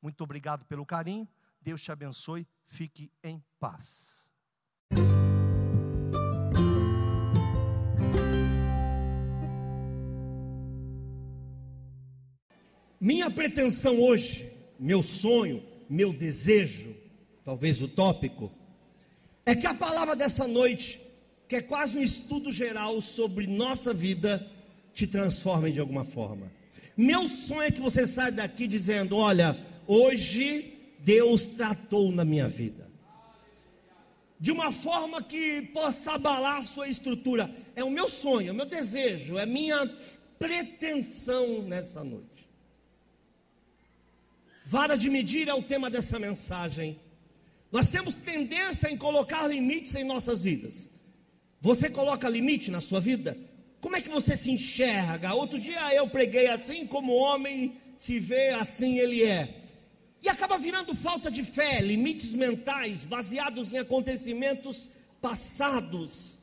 Muito obrigado pelo carinho. Deus te abençoe. Fique em paz. Minha pretensão hoje, meu sonho, meu desejo, talvez utópico, é que a palavra dessa noite, que é quase um estudo geral sobre nossa vida, te transforme de alguma forma. Meu sonho é que você saia daqui dizendo: Olha, hoje Deus tratou na minha vida. De uma forma que possa abalar a sua estrutura. É o meu sonho, é o meu desejo, é a minha pretensão nessa noite. Vara de medir é o tema dessa mensagem. Nós temos tendência em colocar limites em nossas vidas. Você coloca limite na sua vida? Como é que você se enxerga? Outro dia eu preguei assim, como homem se vê, assim ele é. E acaba virando falta de fé, limites mentais baseados em acontecimentos passados.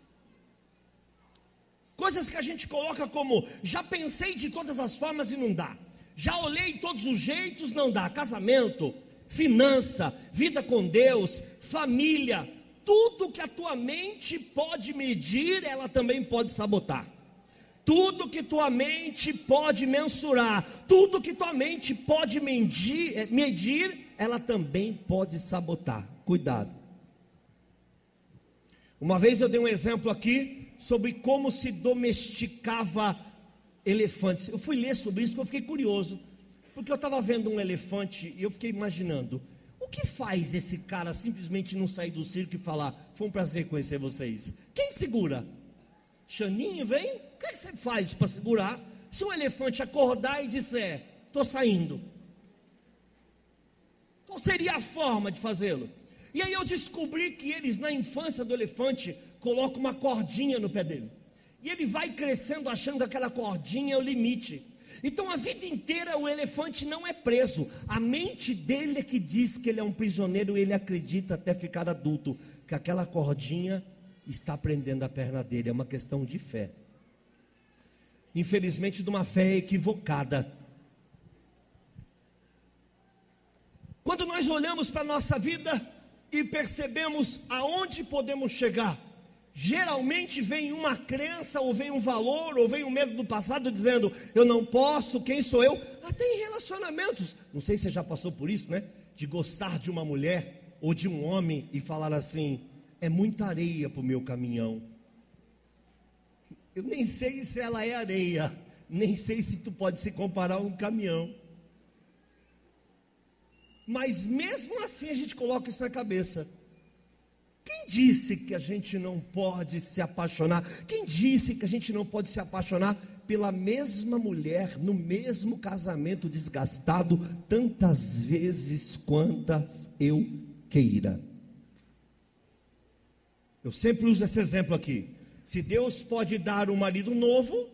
Coisas que a gente coloca como já pensei de todas as formas e não dá. Já olhei todos os jeitos, não dá. Casamento, finança, vida com Deus, família, tudo que a tua mente pode medir, ela também pode sabotar. Tudo que tua mente pode mensurar, tudo que tua mente pode medir, eh, medir, ela também pode sabotar. Cuidado. Uma vez eu dei um exemplo aqui sobre como se domesticava elefantes. Eu fui ler sobre isso porque eu fiquei curioso. Porque eu estava vendo um elefante e eu fiquei imaginando. O que faz esse cara simplesmente não sair do circo e falar: Foi um prazer conhecer vocês? Quem segura? Xaninho, vem? O que, que você faz para segurar? Se um elefante acordar e disser: Estou saindo. Qual seria a forma de fazê-lo? E aí eu descobri que eles, na infância do elefante, colocam uma cordinha no pé dele. E ele vai crescendo achando que aquela cordinha é o limite. Então a vida inteira o elefante não é preso. A mente dele é que diz que ele é um prisioneiro e ele acredita até ficar adulto que aquela cordinha está prendendo a perna dele. É uma questão de fé. Infelizmente, de uma fé equivocada. Quando nós olhamos para a nossa vida e percebemos aonde podemos chegar, geralmente vem uma crença, ou vem um valor, ou vem um medo do passado dizendo: eu não posso, quem sou eu? Até em relacionamentos. Não sei se você já passou por isso, né? De gostar de uma mulher ou de um homem e falar assim: é muita areia para o meu caminhão. Eu nem sei se ela é areia, nem sei se tu pode se comparar a um caminhão. Mas mesmo assim a gente coloca isso na cabeça. Quem disse que a gente não pode se apaixonar? Quem disse que a gente não pode se apaixonar pela mesma mulher, no mesmo casamento desgastado, tantas vezes quantas eu queira? Eu sempre uso esse exemplo aqui. Se Deus pode dar um marido novo,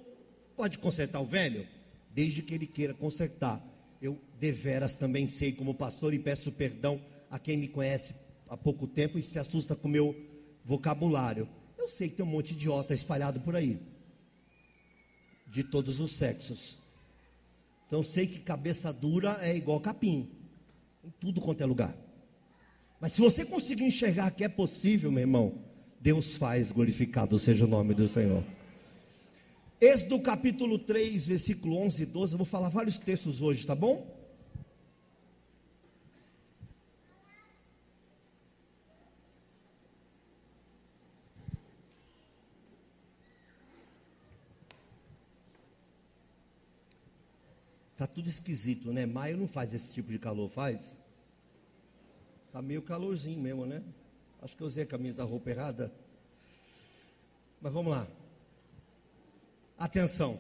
pode consertar o velho, desde que ele queira consertar. Eu deveras também sei como pastor e peço perdão a quem me conhece há pouco tempo e se assusta com o meu vocabulário. Eu sei que tem um monte de idiota espalhado por aí, de todos os sexos. Então sei que cabeça dura é igual capim, em tudo quanto é lugar. Mas se você conseguir enxergar que é possível, meu irmão, Deus faz, glorificado seja o nome do Senhor. Êxodo capítulo 3, versículo 11 e 12, eu vou falar vários textos hoje, tá bom? Tá tudo esquisito, né? Maio não faz esse tipo de calor, faz? Tá meio calorzinho mesmo, né? Acho que eu usei a camisa, roupa errada. Mas vamos lá. Atenção.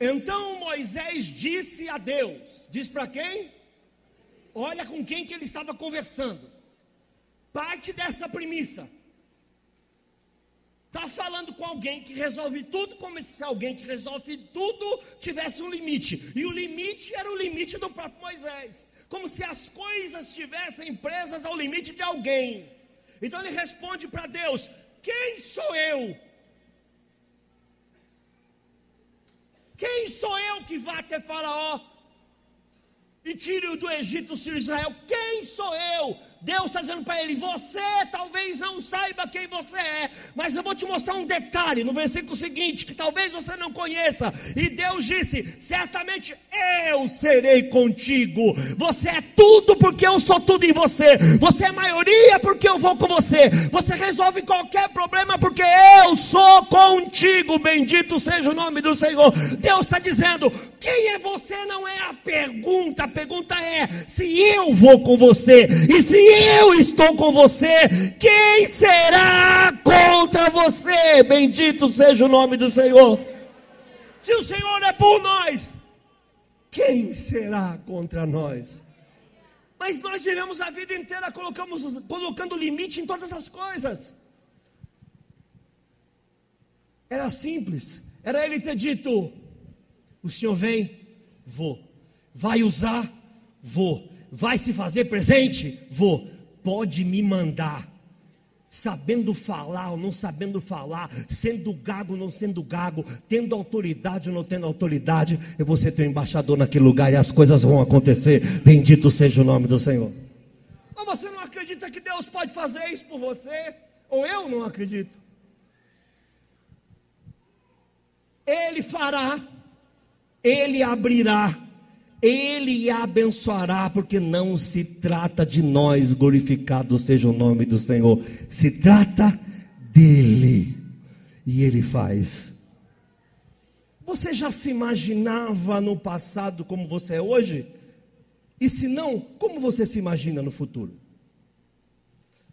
Então Moisés disse a Deus: Diz para quem? Olha com quem que ele estava conversando. Parte dessa premissa. Está falando com alguém que resolve tudo, como se alguém que resolve tudo tivesse um limite. E o limite era o limite do próprio Moisés. Como se as coisas estivessem presas ao limite de alguém. Então ele responde para Deus: Quem sou eu Quem sou eu que vá até Faraó e tire-o do Egito, o Israel? Quem sou eu? Deus está dizendo para ele: Você talvez não saiba quem você é, mas eu vou te mostrar um detalhe no versículo seguinte que talvez você não conheça. E Deus disse: Certamente eu serei contigo. Você é tudo porque eu sou tudo em você. Você é maioria porque eu vou com você. Você resolve qualquer problema porque eu sou contigo. Bendito seja o nome do Senhor. Deus está dizendo: Quem é você? Não é a pergunta. A pergunta é: Se eu vou com você e se eu estou com você, quem será contra você? Bendito seja o nome do Senhor. Se o Senhor é por nós, quem será contra nós? Mas nós vivemos a vida inteira colocamos, colocando limite em todas as coisas. Era simples, era ele ter dito: o Senhor vem, vou. Vai usar, vou. Vai se fazer presente? Vou. Pode me mandar. Sabendo falar ou não sabendo falar, sendo gago ou não sendo gago, tendo autoridade ou não tendo autoridade, eu vou ser teu embaixador naquele lugar e as coisas vão acontecer. Bendito seja o nome do Senhor. Ou você não acredita que Deus pode fazer isso por você? Ou eu não acredito? Ele fará, Ele abrirá ele abençoará, porque não se trata de nós, glorificado seja o nome do Senhor, se trata dele, e ele faz. Você já se imaginava no passado como você é hoje? E se não, como você se imagina no futuro?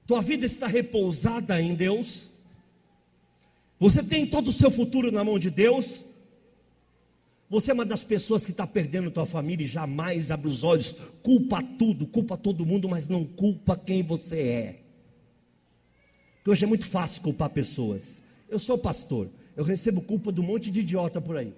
Tua vida está repousada em Deus? Você tem todo o seu futuro na mão de Deus? Você é uma das pessoas que está perdendo tua família e jamais abre os olhos, culpa tudo, culpa todo mundo, mas não culpa quem você é. Porque hoje é muito fácil culpar pessoas. Eu sou pastor, eu recebo culpa de um monte de idiota por aí.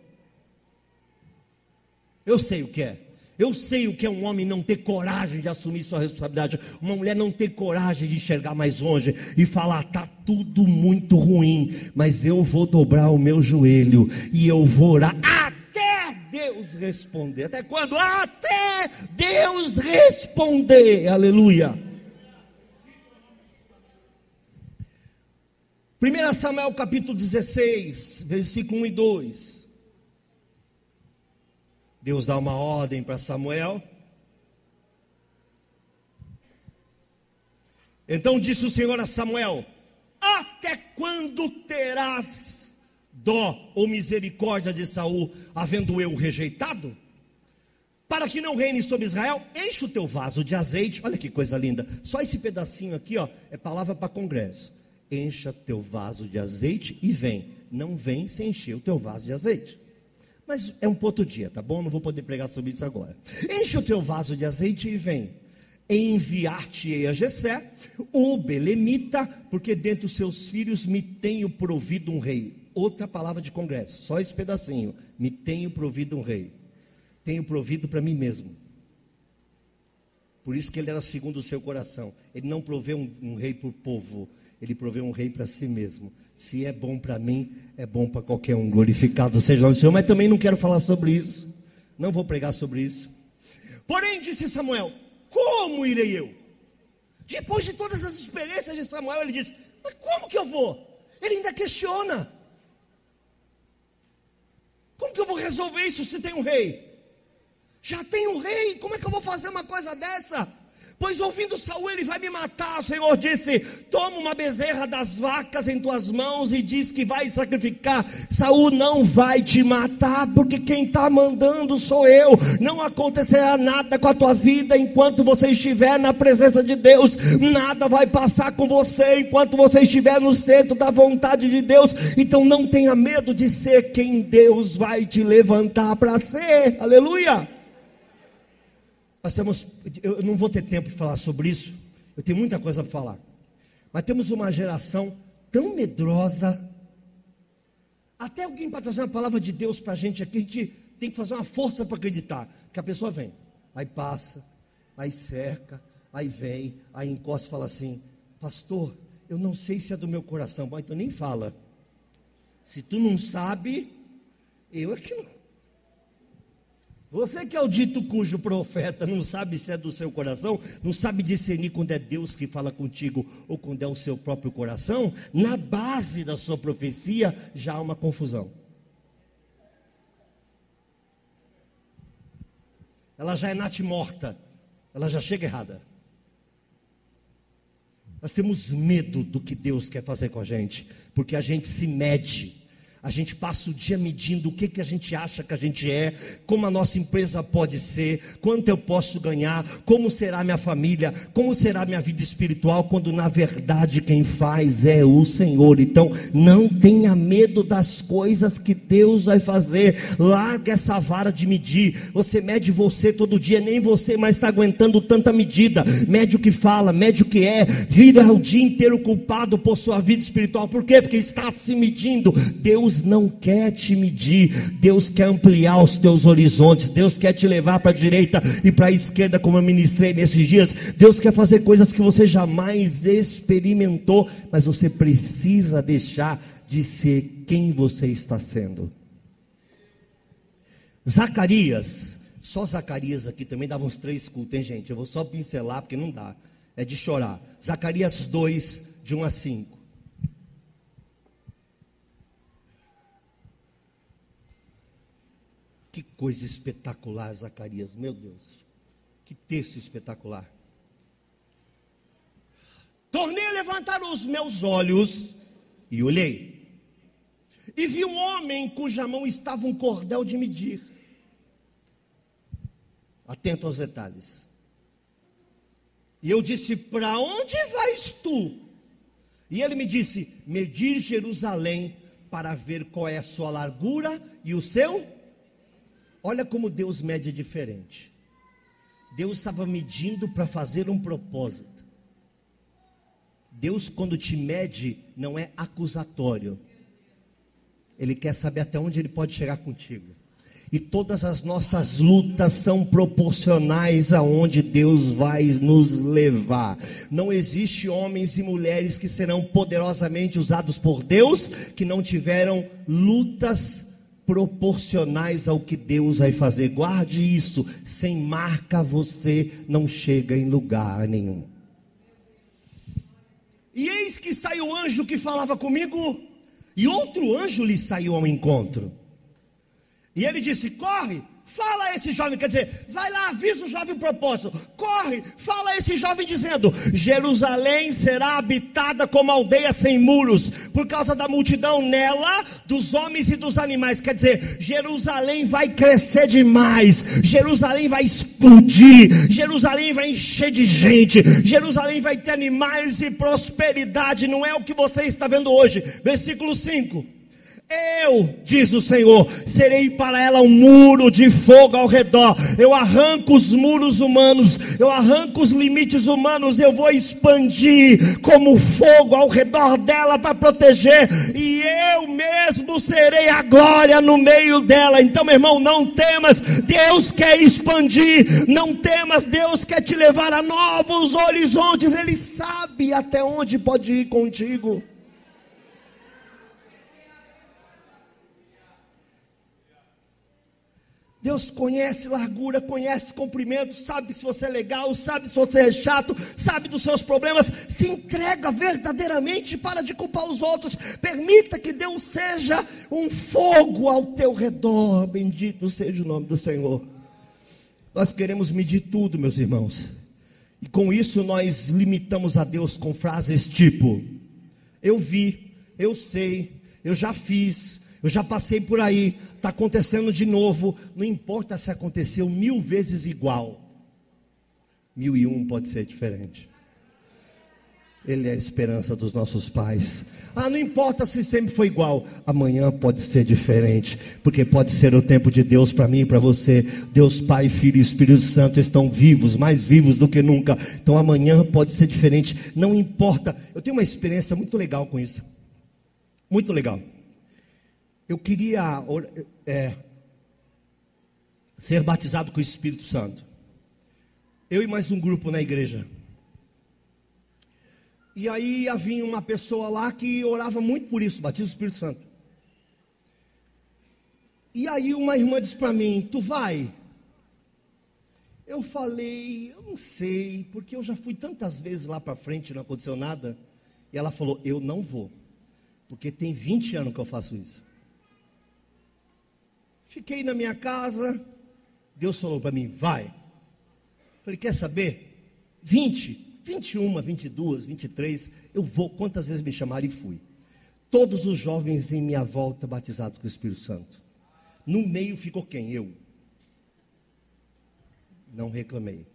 Eu sei o que é. Eu sei o que é um homem não ter coragem de assumir sua responsabilidade, uma mulher não ter coragem de enxergar mais longe e falar: tá tudo muito ruim, mas eu vou dobrar o meu joelho e eu vou orar. Ah, Deus responder. Até quando? Até Deus responder. Aleluia. 1 Samuel capítulo 16, versículo 1 e 2. Deus dá uma ordem para Samuel. Então disse o Senhor a Samuel: Até quando terás dó ou misericórdia de Saul, havendo eu rejeitado? Para que não reine sobre Israel, enche o teu vaso de azeite. Olha que coisa linda. Só esse pedacinho aqui, ó, é palavra para congresso. Encha teu vaso de azeite e vem. Não vem sem encher o teu vaso de azeite. Mas é um outro dia, tá bom? Não vou poder pregar sobre isso agora. Enche o teu vaso de azeite e vem. Enviar-te-ei a Jessé, o belemita, porque dentre os seus filhos me tenho provido um rei outra palavra de congresso, só esse pedacinho. Me tenho provido um rei. Tenho provido para mim mesmo. Por isso que ele era segundo o seu coração. Ele não proveu um, um rei para o povo, ele proveu um rei para si mesmo. Se é bom para mim, é bom para qualquer um. Glorificado seja o nome do Senhor. Mas também não quero falar sobre isso. Não vou pregar sobre isso. Porém, disse Samuel: Como irei eu? Depois de todas as experiências de Samuel, ele diz: Mas como que eu vou? Ele ainda questiona. Como que eu vou resolver isso se tem um rei? Já tem um rei, como é que eu vou fazer uma coisa dessa? Pois ouvindo Saul, ele vai me matar. O Senhor disse: Toma uma bezerra das vacas em tuas mãos e diz que vai sacrificar. Saul não vai te matar, porque quem está mandando sou eu. Não acontecerá nada com a tua vida enquanto você estiver na presença de Deus. Nada vai passar com você enquanto você estiver no centro da vontade de Deus. Então não tenha medo de ser quem Deus vai te levantar para ser. Aleluia. Nós temos, eu não vou ter tempo de falar sobre isso, eu tenho muita coisa para falar. Mas temos uma geração tão medrosa. Até alguém para trazer a palavra de Deus para a gente aqui, a gente tem que fazer uma força para acreditar. Que a pessoa vem, aí passa, aí cerca, aí vem, aí encosta e fala assim: Pastor, eu não sei se é do meu coração. Bom, então nem fala. Se tu não sabe, eu é que não. Você que é o dito cujo profeta não sabe se é do seu coração, não sabe discernir quando é Deus que fala contigo ou quando é o seu próprio coração, na base da sua profecia já há uma confusão. Ela já é natimorta, ela já chega errada. Nós temos medo do que Deus quer fazer com a gente, porque a gente se mede a gente passa o dia medindo o que, que a gente acha que a gente é, como a nossa empresa pode ser, quanto eu posso ganhar, como será minha família, como será minha vida espiritual, quando na verdade quem faz é o Senhor. Então, não tenha medo das coisas que Deus vai fazer. Larga essa vara de medir. Você mede você todo dia, nem você mais está aguentando tanta medida. Mede o que fala, mede o que é, vira o dia inteiro culpado por sua vida espiritual. Por quê? Porque está se medindo. Deus Deus não quer te medir, Deus quer ampliar os teus horizontes, Deus quer te levar para a direita e para a esquerda, como eu ministrei nesses dias. Deus quer fazer coisas que você jamais experimentou, mas você precisa deixar de ser quem você está sendo. Zacarias, só Zacarias aqui também dava uns três cultos, hein, gente? Eu vou só pincelar porque não dá, é de chorar. Zacarias 2, de 1 a 5. Que coisa espetacular, Zacarias, meu Deus. Que texto espetacular. Tornei a levantar os meus olhos e olhei. E vi um homem cuja mão estava um cordel de medir. Atento aos detalhes. E eu disse: Para onde vais tu? E ele me disse: Medir Jerusalém para ver qual é a sua largura e o seu Olha como Deus mede diferente. Deus estava medindo para fazer um propósito. Deus, quando te mede, não é acusatório. Ele quer saber até onde ele pode chegar contigo. E todas as nossas lutas são proporcionais aonde Deus vai nos levar. Não existe homens e mulheres que serão poderosamente usados por Deus que não tiveram lutas proporcionais ao que Deus vai fazer. Guarde isso, sem marca você não chega em lugar nenhum. E eis que saiu o anjo que falava comigo, e outro anjo lhe saiu ao encontro. E ele disse: Corre, Fala a esse jovem, quer dizer, vai lá, avisa o jovem propósito. Corre, fala a esse jovem dizendo: Jerusalém será habitada como aldeia sem muros, por causa da multidão nela, dos homens e dos animais. Quer dizer, Jerusalém vai crescer demais, Jerusalém vai explodir, Jerusalém vai encher de gente, Jerusalém vai ter animais e prosperidade. Não é o que você está vendo hoje. Versículo 5. Eu, diz o Senhor, serei para ela um muro de fogo ao redor. Eu arranco os muros humanos, eu arranco os limites humanos, eu vou expandir como fogo ao redor dela para proteger, e eu mesmo serei a glória no meio dela. Então, meu irmão, não temas, Deus quer expandir, não temas, Deus quer te levar a novos horizontes, Ele sabe até onde pode ir contigo. Deus conhece largura, conhece comprimento, sabe se você é legal, sabe se você é chato, sabe dos seus problemas. Se entrega verdadeiramente para de culpar os outros. Permita que Deus seja um fogo ao teu redor. Bendito seja o nome do Senhor. Nós queremos medir tudo, meus irmãos. E com isso nós limitamos a Deus com frases tipo: Eu vi, eu sei, eu já fiz, eu já passei por aí, está acontecendo de novo. Não importa se aconteceu mil vezes igual, mil e um pode ser diferente. Ele é a esperança dos nossos pais. Ah, não importa se sempre foi igual, amanhã pode ser diferente, porque pode ser o tempo de Deus para mim e para você. Deus Pai, Filho e Espírito Santo estão vivos, mais vivos do que nunca. Então amanhã pode ser diferente, não importa. Eu tenho uma experiência muito legal com isso. Muito legal. Eu queria é, ser batizado com o Espírito Santo. Eu e mais um grupo na igreja. E aí havia uma pessoa lá que orava muito por isso, batismo do Espírito Santo. E aí uma irmã disse para mim: Tu vai? Eu falei, eu não sei, porque eu já fui tantas vezes lá para frente não aconteceu nada. E ela falou: Eu não vou, porque tem 20 anos que eu faço isso. Fiquei na minha casa, Deus falou para mim: Vai. Falei: Quer saber? 20. 21, 22, 23, eu vou quantas vezes me chamarem e fui. Todos os jovens em minha volta batizados com o Espírito Santo. No meio ficou quem? Eu. Não reclamei.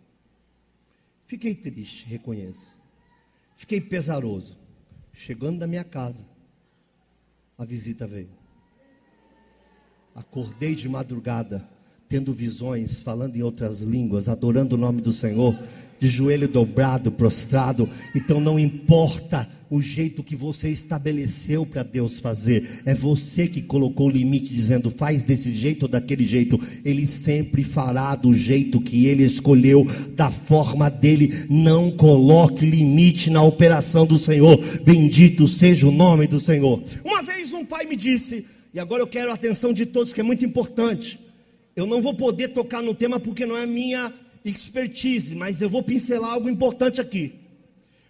Fiquei triste, reconheço. Fiquei pesaroso. Chegando da minha casa, a visita veio. Acordei de madrugada, tendo visões, falando em outras línguas, adorando o nome do Senhor de joelho dobrado, prostrado. Então não importa o jeito que você estabeleceu para Deus fazer, é você que colocou o limite, dizendo faz desse jeito ou daquele jeito. Ele sempre fará do jeito que ele escolheu, da forma dele. Não coloque limite na operação do Senhor. Bendito seja o nome do Senhor. Uma vez um pai me disse, e agora eu quero a atenção de todos, que é muito importante. Eu não vou poder tocar no tema porque não é minha expertise, mas eu vou pincelar algo importante aqui.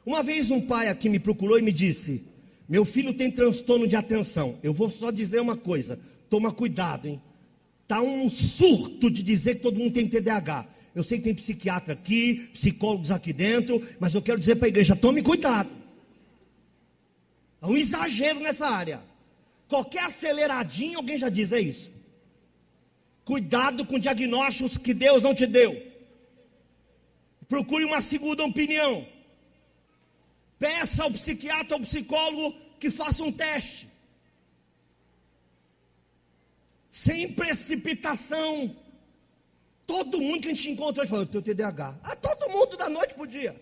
Uma vez um pai aqui me procurou e me disse: Meu filho tem transtorno de atenção. Eu vou só dizer uma coisa: toma cuidado, hein? Tá um surto de dizer que todo mundo tem TDAH. Eu sei que tem psiquiatra aqui, psicólogos aqui dentro, mas eu quero dizer para a igreja: tome cuidado. Há um exagero nessa área. Qualquer aceleradinho, alguém já diz, é isso. Cuidado com diagnósticos que Deus não te deu. Procure uma segunda opinião. Peça ao psiquiatra, ao psicólogo que faça um teste. Sem precipitação. Todo mundo que a gente encontra fala, eu tenho TDAH. Ah, todo mundo da noite para o dia.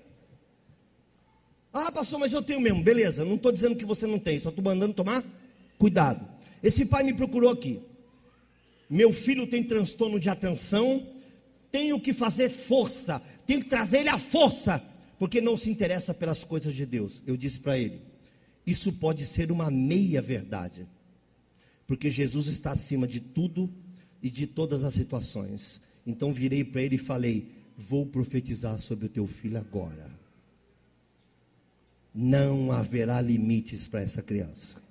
Ah, pastor, mas eu tenho mesmo. Beleza, não estou dizendo que você não tem, só estou mandando tomar cuidado. Esse pai me procurou aqui. Meu filho tem transtorno de atenção tenho que fazer força, tenho que trazer ele à força, porque não se interessa pelas coisas de Deus. Eu disse para ele: isso pode ser uma meia verdade, porque Jesus está acima de tudo e de todas as situações. Então virei para ele e falei: vou profetizar sobre o teu filho agora. Não haverá limites para essa criança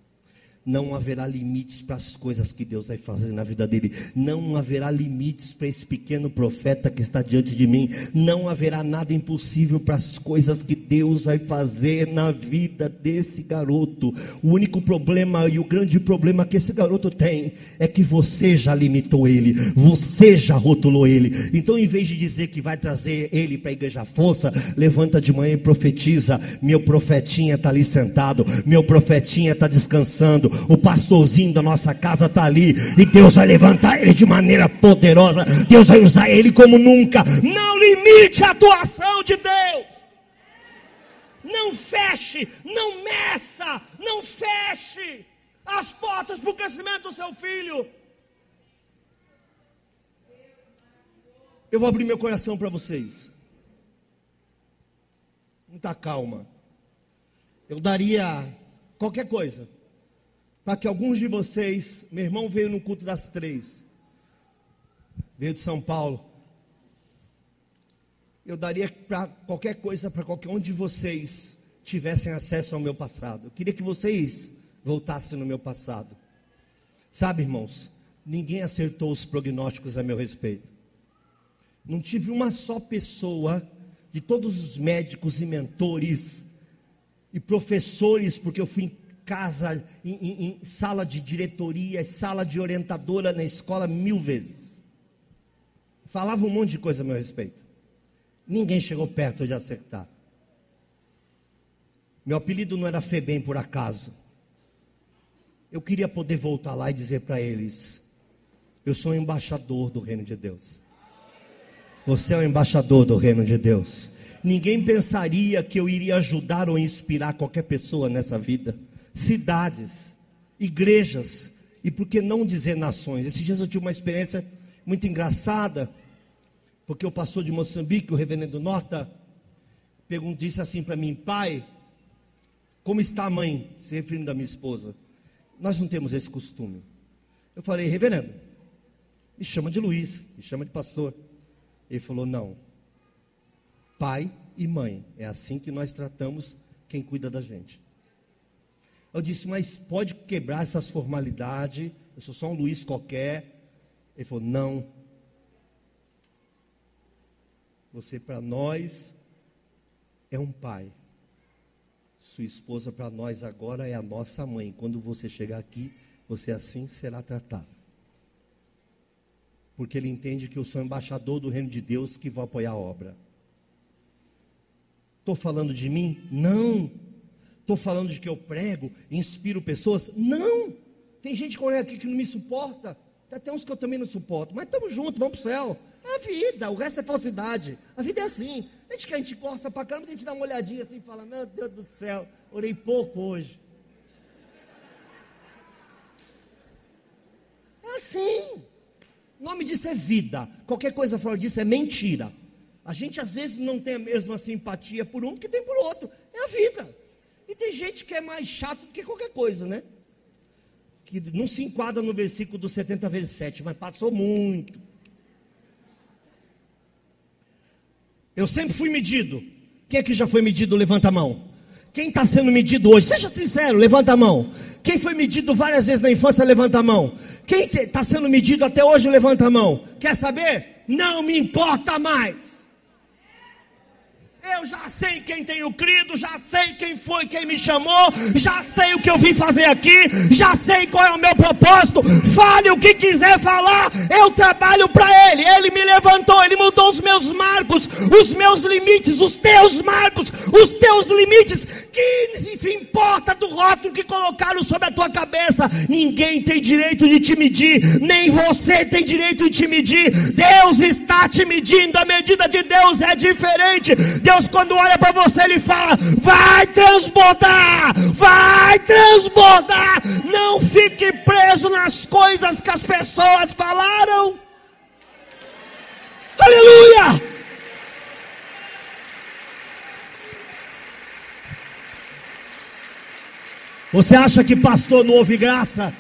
não haverá limites para as coisas que Deus vai fazer na vida dele, não haverá limites para esse pequeno profeta que está diante de mim, não haverá nada impossível para as coisas que Deus vai fazer na vida desse garoto. O único problema e o grande problema que esse garoto tem é que você já limitou ele, você já rotulou ele. Então, em vez de dizer que vai trazer ele para a igreja força, levanta de manhã e profetiza: meu profetinha está ali sentado, meu profetinha está descansando o pastorzinho da nossa casa está ali, e Deus vai levantar ele de maneira poderosa, Deus vai usar ele como nunca. Não limite a atuação de Deus. Não feche, não meça, não feche as portas para o crescimento do seu filho. Eu vou abrir meu coração para vocês. Muita calma. Eu daria qualquer coisa para que alguns de vocês, meu irmão veio no culto das três, veio de São Paulo. Eu daria para qualquer coisa para qualquer um de vocês tivessem acesso ao meu passado. Eu queria que vocês voltassem no meu passado. Sabe, irmãos, ninguém acertou os prognósticos a meu respeito. Não tive uma só pessoa de todos os médicos e mentores e professores, porque eu fui casa, em, em, em sala de diretoria, sala de orientadora na escola mil vezes. Falava um monte de coisa a meu respeito. Ninguém chegou perto de acertar. Meu apelido não era Febem por acaso. Eu queria poder voltar lá e dizer para eles: Eu sou embaixador do reino de Deus. Você é o embaixador do reino de Deus. Ninguém pensaria que eu iria ajudar ou inspirar qualquer pessoa nessa vida. Cidades, igrejas e por que não dizer nações. Esses dias eu tive uma experiência muito engraçada, porque o pastor de Moçambique, o reverendo Nota, disse assim para mim: Pai, como está a mãe? Se referindo à minha esposa. Nós não temos esse costume. Eu falei, reverendo, me chama de Luiz, me chama de pastor. Ele falou, não. Pai e mãe, é assim que nós tratamos quem cuida da gente. Eu disse, mas pode quebrar essas formalidades, eu sou só um Luiz qualquer. Ele falou, não. Você para nós é um pai. Sua esposa para nós agora é a nossa mãe. Quando você chegar aqui, você assim será tratado. Porque ele entende que eu sou embaixador do reino de Deus que vai apoiar a obra. Estou falando de mim? Não. Estou falando de que eu prego, inspiro pessoas? Não. Tem gente olha aqui que não me suporta. Tem até uns que eu também não suporto. Mas estamos juntos, vamos para o céu. É a vida, o resto é falsidade. A vida é assim. A gente que a gente gosta pra caramba, a gente dá uma olhadinha assim e fala: Meu Deus do céu, orei pouco hoje. É assim. O nome disso é vida. Qualquer coisa fora disso é mentira. A gente às vezes não tem a mesma simpatia por um que tem por outro. É a vida. E tem gente que é mais chato do que qualquer coisa, né? Que não se enquadra no versículo do 70 vezes 7, mas passou muito. Eu sempre fui medido. Quem é que já foi medido? Levanta a mão. Quem está sendo medido hoje? Seja sincero, levanta a mão. Quem foi medido várias vezes na infância, levanta a mão. Quem está sendo medido até hoje, levanta a mão. Quer saber? Não me importa mais. Eu já sei quem tenho crido, já sei quem foi quem me chamou, já sei o que eu vim fazer aqui, já sei qual é o meu propósito. Fale o que quiser falar, eu trabalho para Ele. Ele me levantou, Ele mudou os meus marcos, os meus limites, os teus marcos, os teus limites. Que se importa do rótulo que colocaram sobre a tua cabeça? Ninguém tem direito de te medir, nem você tem direito de te medir. Deus está te medindo, a medida de Deus é diferente. Deus, quando olha para você, Ele fala: vai transbordar, vai transbordar. Não fique preso nas coisas que as pessoas falaram. Aleluia! Você acha que pastor não ouve graça?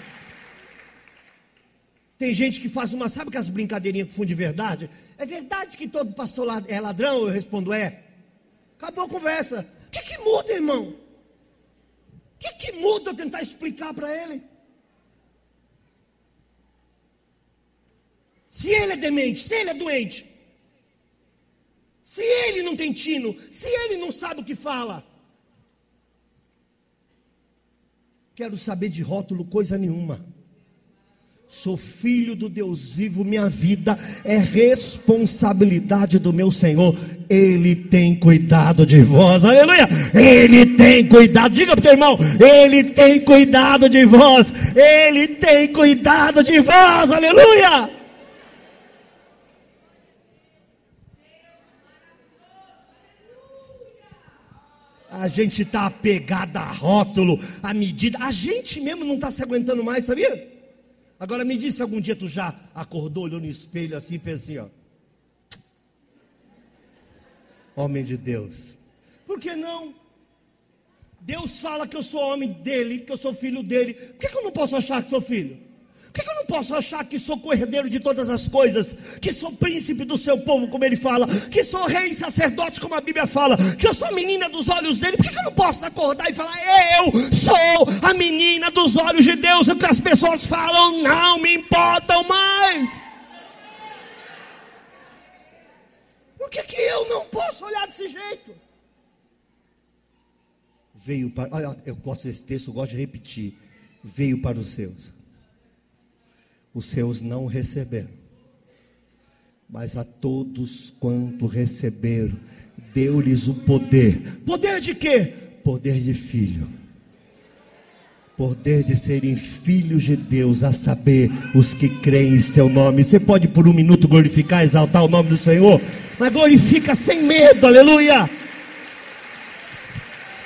Tem gente que faz uma, sabe aquelas brincadeirinhas com fundo de verdade? É verdade que todo pastor é ladrão? Eu respondo, é. Acabou a conversa. O que, que muda, irmão? O que, que muda eu tentar explicar para ele? Se ele é demente, se ele é doente, se ele não tem tino, se ele não sabe o que fala, quero saber de rótulo coisa nenhuma. Sou filho do Deus vivo, minha vida é responsabilidade do meu Senhor. Ele tem cuidado de vós, aleluia. Ele tem cuidado, diga para o teu irmão: Ele tem cuidado de vós, Ele tem cuidado de vós, aleluia. A gente está apegado a rótulo, a medida, a gente mesmo não está se aguentando mais, sabia? Agora me diz se algum dia tu já acordou, olhou no espelho assim e fez assim, ó. Homem de Deus. Por que não? Deus fala que eu sou homem dele, que eu sou filho dele. Por que, que eu não posso achar que sou filho? Por que, eu não posso achar que sou cordeiro de todas as coisas? Que sou príncipe do seu povo, como ele fala? Que sou rei e sacerdote, como a Bíblia fala? Que eu sou menina dos olhos dele? Por que, eu não posso acordar e falar, eu sou a menina dos olhos de Deus? O que as pessoas falam não me importam mais. Por que, que eu não posso olhar desse jeito? Veio para. Olha, eu gosto desse texto, eu gosto de repetir. Veio para os seus. Os seus não receberam. Mas a todos quanto receberam, deu-lhes o poder. Poder de quê? Poder de filho poder de serem filhos de Deus, a saber, os que creem em seu nome. Você pode por um minuto glorificar, exaltar o nome do Senhor, mas glorifica sem medo, aleluia.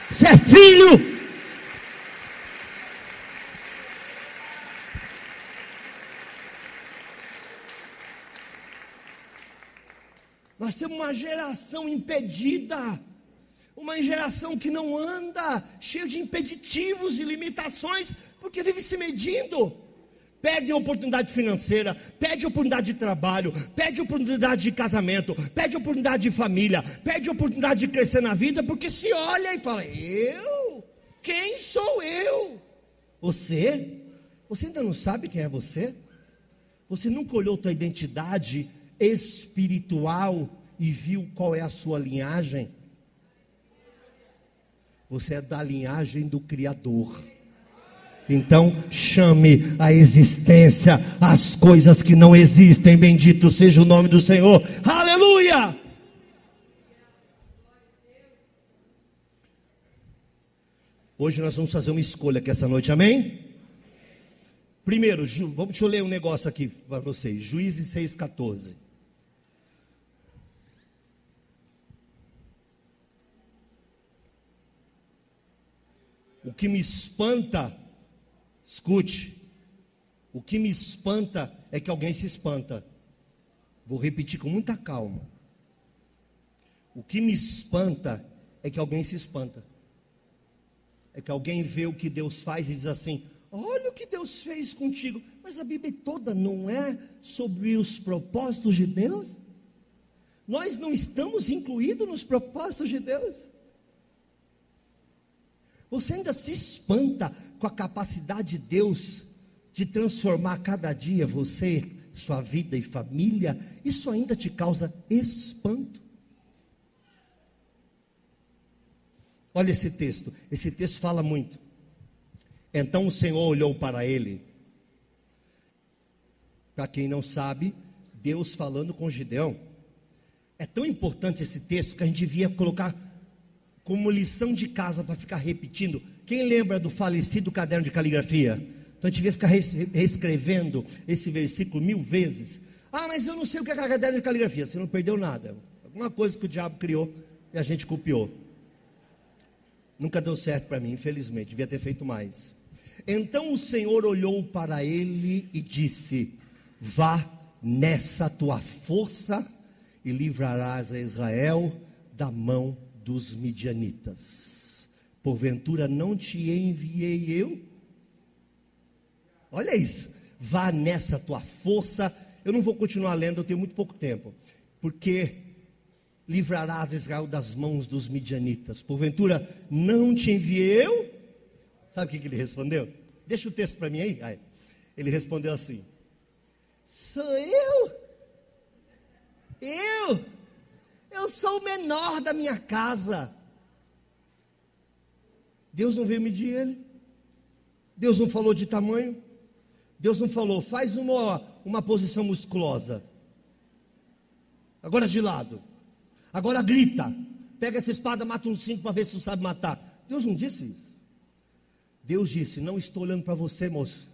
Você é filho. Nós temos uma geração impedida uma geração que não anda, cheio de impeditivos e limitações, porque vive se medindo. Pede oportunidade financeira, pede oportunidade de trabalho, pede oportunidade de casamento, pede oportunidade de família, pede oportunidade de crescer na vida, porque se olha e fala: Eu? Quem sou eu? Você? Você ainda não sabe quem é você? Você nunca olhou tua identidade espiritual e viu qual é a sua linhagem? Você é da linhagem do Criador. Então, chame a existência as coisas que não existem. Bendito seja o nome do Senhor. Aleluia! Hoje nós vamos fazer uma escolha aqui essa noite, amém? Primeiro, vamos, deixa eu ler um negócio aqui para vocês. Juízes 6,14. O que me espanta, escute, o que me espanta é que alguém se espanta. Vou repetir com muita calma. O que me espanta é que alguém se espanta. É que alguém vê o que Deus faz e diz assim: Olha o que Deus fez contigo. Mas a Bíblia toda não é sobre os propósitos de Deus? Nós não estamos incluídos nos propósitos de Deus? Você ainda se espanta com a capacidade de Deus de transformar cada dia você, sua vida e família? Isso ainda te causa espanto? Olha esse texto, esse texto fala muito. Então o Senhor olhou para ele. Para quem não sabe, Deus falando com Gideão. É tão importante esse texto que a gente devia colocar como lição de casa para ficar repetindo. Quem lembra do falecido caderno de caligrafia? Então a gente devia ficar reescrevendo esse versículo mil vezes. Ah, mas eu não sei o que é caderno de caligrafia. Você não perdeu nada. Alguma coisa que o diabo criou e a gente copiou. Nunca deu certo para mim, infelizmente. Devia ter feito mais. Então o Senhor olhou para ele e disse: Vá nessa tua força e livrarás a Israel da mão dos midianitas. Porventura não te enviei eu? Olha isso. Vá nessa tua força. Eu não vou continuar lendo, eu tenho muito pouco tempo. Porque livrarás Israel das mãos dos midianitas. Porventura não te enviei eu? Sabe o que, ele respondeu? Deixa o texto para mim aí. Ele respondeu assim: Sou eu? Eu? Eu sou o menor da minha casa. Deus não veio medir ele. Deus não falou de tamanho. Deus não falou, faz uma, uma posição musculosa. Agora de lado. Agora grita. Pega essa espada, mata um cinco para ver se tu sabe matar. Deus não disse isso. Deus disse: Não estou olhando para você, moço.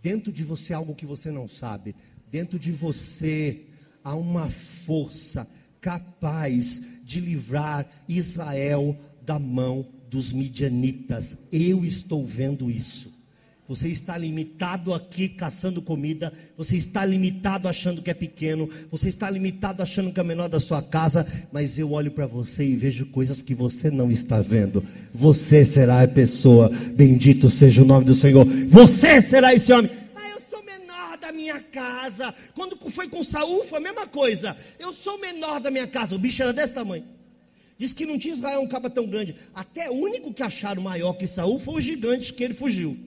Dentro de você há algo que você não sabe. Dentro de você há uma força capaz de livrar Israel da mão dos midianitas. Eu estou vendo isso. Você está limitado aqui caçando comida, você está limitado achando que é pequeno, você está limitado achando que é menor da sua casa, mas eu olho para você e vejo coisas que você não está vendo. Você será a pessoa, bendito seja o nome do Senhor. Você será esse homem minha casa. Quando foi com Saul, foi a mesma coisa. Eu sou o menor da minha casa. O bicho era desse tamanho. Diz que não tinha Israel um caba tão grande. Até o único que acharam maior que Saul foi o gigante que ele fugiu.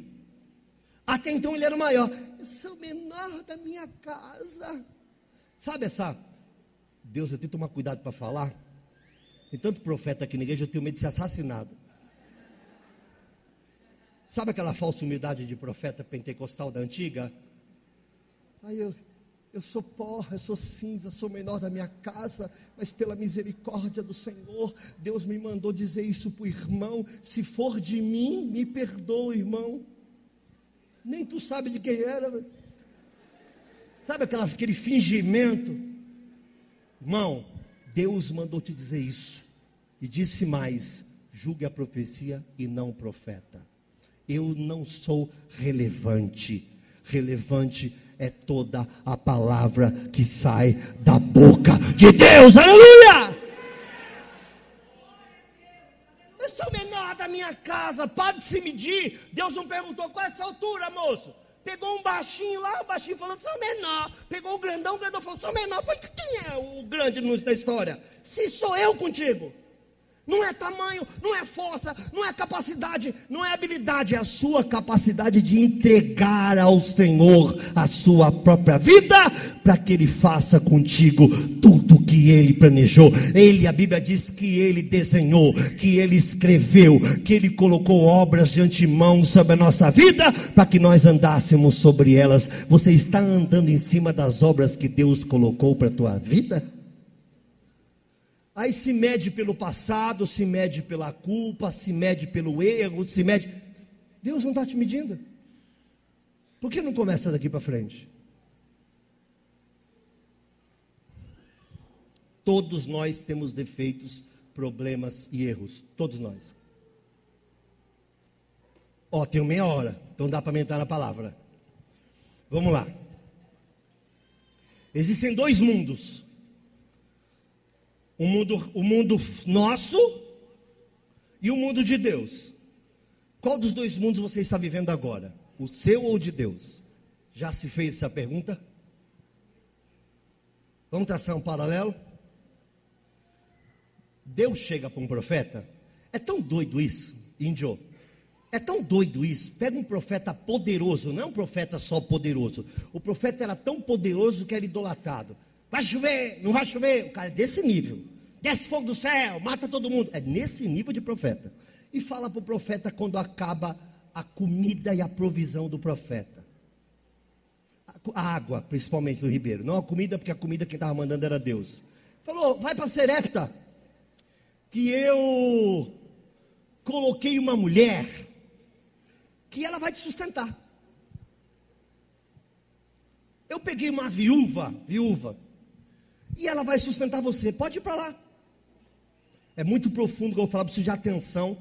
Até então ele era o maior. Eu sou o menor da minha casa. Sabe essa Deus, eu tenho que tomar cuidado para falar. Tem tanto profeta aqui na igreja, eu tenho medo de ser assassinado. Sabe aquela falsa humildade de profeta pentecostal da antiga? Aí eu, eu sou pó, eu sou cinza, sou menor da minha casa, mas pela misericórdia do Senhor, Deus me mandou dizer isso para o irmão. Se for de mim, me perdoa, irmão. Nem tu sabe de quem era. Sabe aquela, aquele fingimento? Irmão, Deus mandou te dizer isso. E disse mais: julgue a profecia e não o profeta. Eu não sou relevante. Relevante é toda a palavra que sai da boca de Deus. Aleluia! Sou menor da minha casa, pode se medir. Deus não perguntou qual é a sua altura, moço. Pegou um baixinho lá, o baixinho falou, sou menor. Pegou o grandão, o grandão falou, sou menor. Pois quem é o grande da história? Se sou eu contigo. Não é tamanho, não é força, não é capacidade, não é habilidade, é a sua capacidade de entregar ao Senhor a sua própria vida, para que Ele faça contigo tudo o que Ele planejou. Ele, a Bíblia diz que Ele desenhou, que Ele escreveu, que Ele colocou obras de antemão sobre a nossa vida, para que nós andássemos sobre elas. Você está andando em cima das obras que Deus colocou para a tua vida? Aí se mede pelo passado, se mede pela culpa, se mede pelo erro, se mede. Deus não está te medindo. Por que não começa daqui para frente? Todos nós temos defeitos, problemas e erros. Todos nós. Ó, oh, tenho meia hora, então dá para aumentar na palavra. Vamos lá. Existem dois mundos o mundo, o mundo nosso e o mundo de Deus. Qual dos dois mundos você está vivendo agora? O seu ou o de Deus? Já se fez essa pergunta? Vamos traçar um paralelo? Deus chega para um profeta. É tão doido isso, índio. É tão doido isso. Pega um profeta poderoso, não é um profeta só poderoso. O profeta era tão poderoso que era idolatrado. Vai chover, não vai chover. O cara é desse nível. Desce fogo do céu, mata todo mundo. É nesse nível de profeta. E fala para o profeta quando acaba a comida e a provisão do profeta. A água, principalmente do ribeiro. Não a comida, porque a comida quem estava mandando era Deus. Falou, vai para Serepta. Que eu coloquei uma mulher que ela vai te sustentar. Eu peguei uma viúva, viúva, e ela vai sustentar você. Pode ir para lá. É muito profundo que eu vou falar, preciso de atenção,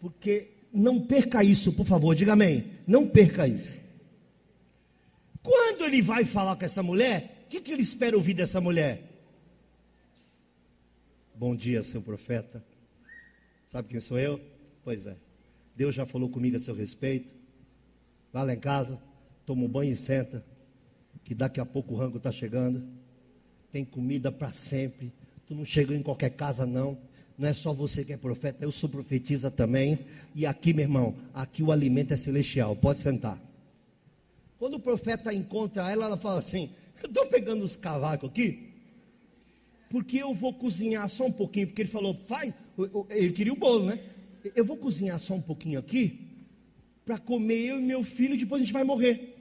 porque não perca isso, por favor, diga amém. Não perca isso. Quando ele vai falar com essa mulher, o que, que ele espera ouvir dessa mulher? Bom dia, seu profeta. Sabe quem sou eu? Pois é. Deus já falou comigo a seu respeito. Vá lá em casa, toma um banho e senta, que daqui a pouco o rango está chegando tem comida para sempre. Tu não chegou em qualquer casa, não. Não é só você que é profeta, eu sou profetisa também. E aqui, meu irmão, aqui o alimento é celestial. Pode sentar. Quando o profeta encontra ela, ela fala assim: Eu estou pegando os cavacos aqui, porque eu vou cozinhar só um pouquinho. Porque ele falou: Faz. Ele queria o bolo, né? Eu vou cozinhar só um pouquinho aqui, para comer eu e meu filho, depois a gente vai morrer.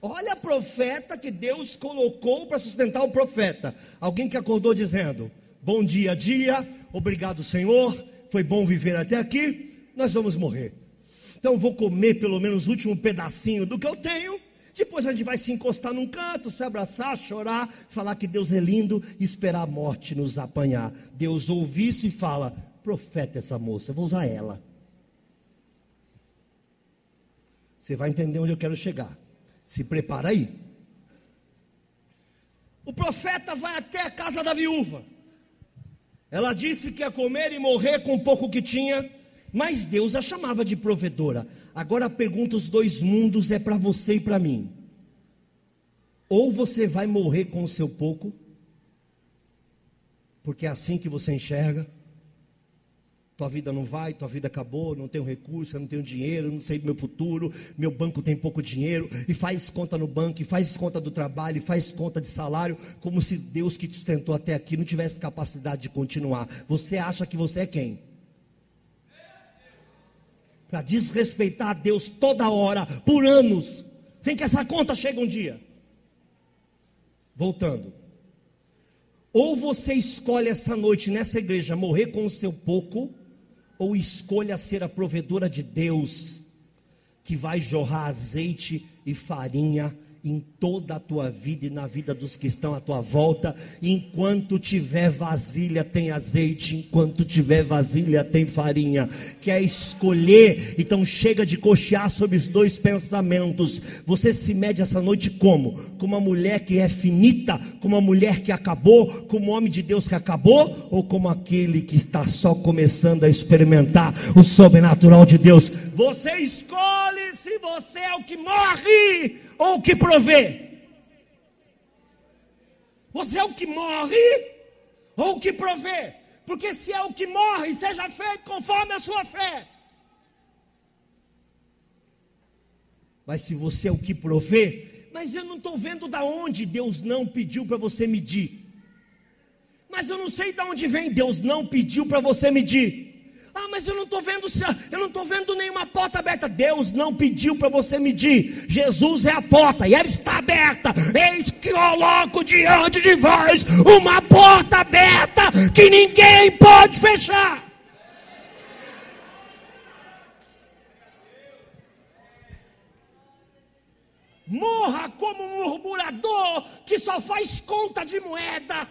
Olha a profeta que Deus colocou para sustentar o profeta. Alguém que acordou dizendo: Bom dia, dia, obrigado, Senhor, foi bom viver até aqui, nós vamos morrer. Então vou comer pelo menos o último pedacinho do que eu tenho. Depois a gente vai se encostar num canto, se abraçar, chorar, falar que Deus é lindo e esperar a morte nos apanhar. Deus ouve isso e fala: profeta essa moça, vou usar ela. Você vai entender onde eu quero chegar. Se prepara aí. O profeta vai até a casa da viúva. Ela disse que ia comer e morrer com o pouco que tinha, mas Deus a chamava de provedora. Agora a pergunta: os dois mundos é para você e para mim. Ou você vai morrer com o seu pouco, porque é assim que você enxerga, tua vida não vai, tua vida acabou, não tenho recurso, eu não tenho dinheiro, não sei do meu futuro, meu banco tem pouco dinheiro, e faz conta no banco, e faz conta do trabalho, e faz conta de salário, como se Deus que te sustentou até aqui não tivesse capacidade de continuar. Você acha que você é quem? Para desrespeitar a Deus toda hora, por anos, sem que essa conta chegue um dia. Voltando. Ou você escolhe essa noite nessa igreja morrer com o seu pouco, ou escolha ser a provedora de Deus, que vai jorrar azeite e farinha em toda a tua vida e na vida dos que estão à tua volta. Enquanto tiver vasilha, tem azeite. Enquanto tiver vasilha, tem farinha. Quer escolher? Então chega de cochear sobre os dois pensamentos. Você se mede essa noite como? Como uma mulher que é finita, como uma mulher que acabou, como um homem de Deus que acabou, ou como aquele que está só começando a experimentar o sobrenatural de Deus? Você escolhe se você é o que morre ou o que provê. Você é o que morre ou o que provê. Porque se é o que morre, seja feito conforme a sua fé. Mas se você é o que provê, mas eu não estou vendo da onde Deus não pediu para você medir. Mas eu não sei de onde vem, Deus não pediu para você medir. Ah, mas eu não estou vendo, eu não estou vendo nenhuma porta aberta. Deus não pediu para você medir. Jesus é a porta e ela está aberta. Eis que coloco diante de vós uma porta aberta que ninguém pode fechar. Morra como um murmurador que só faz conta de moeda